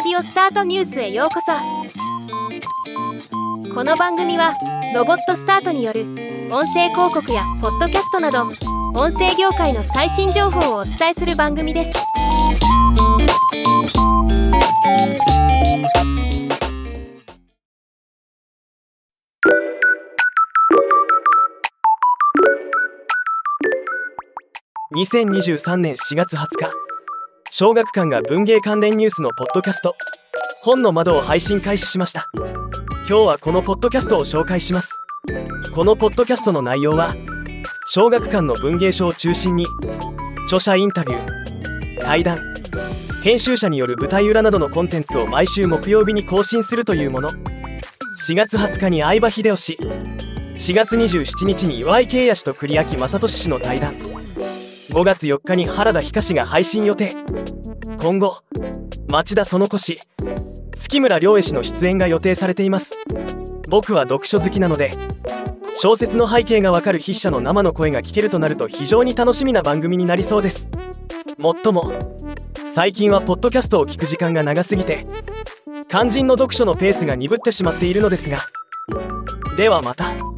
オスタートニュースへようこそ。この番組はロボットスタートによる音声広告やポッドキャストなど音声業界の最新情報をお伝えする番組です。2023年4月20日。小学館が文芸関連ニュースのポッドキャスト。本の窓を配信開始しました。今日はこのポッドキャストを紹介します。このポッドキャストの内容は小学館の文芸書を中心に著者インタビュー対談編集者による舞台裏などのコンテンツを毎週木曜日に更新するというもの。4月20日に相葉秀夫氏4月27日に岩井圭也氏と栗秋正俊氏の対談。5月4日に原田ひが配信予定。今後町田園子氏月村良恵氏の出演が予定されています。僕は読書好きなので小説の背景がわかる筆者の生の声が聞けるとなると非常に楽しみな番組になりそうです。もっとも最近はポッドキャストを聞く時間が長すぎて肝心の読書のペースが鈍ってしまっているのですが。ではまた。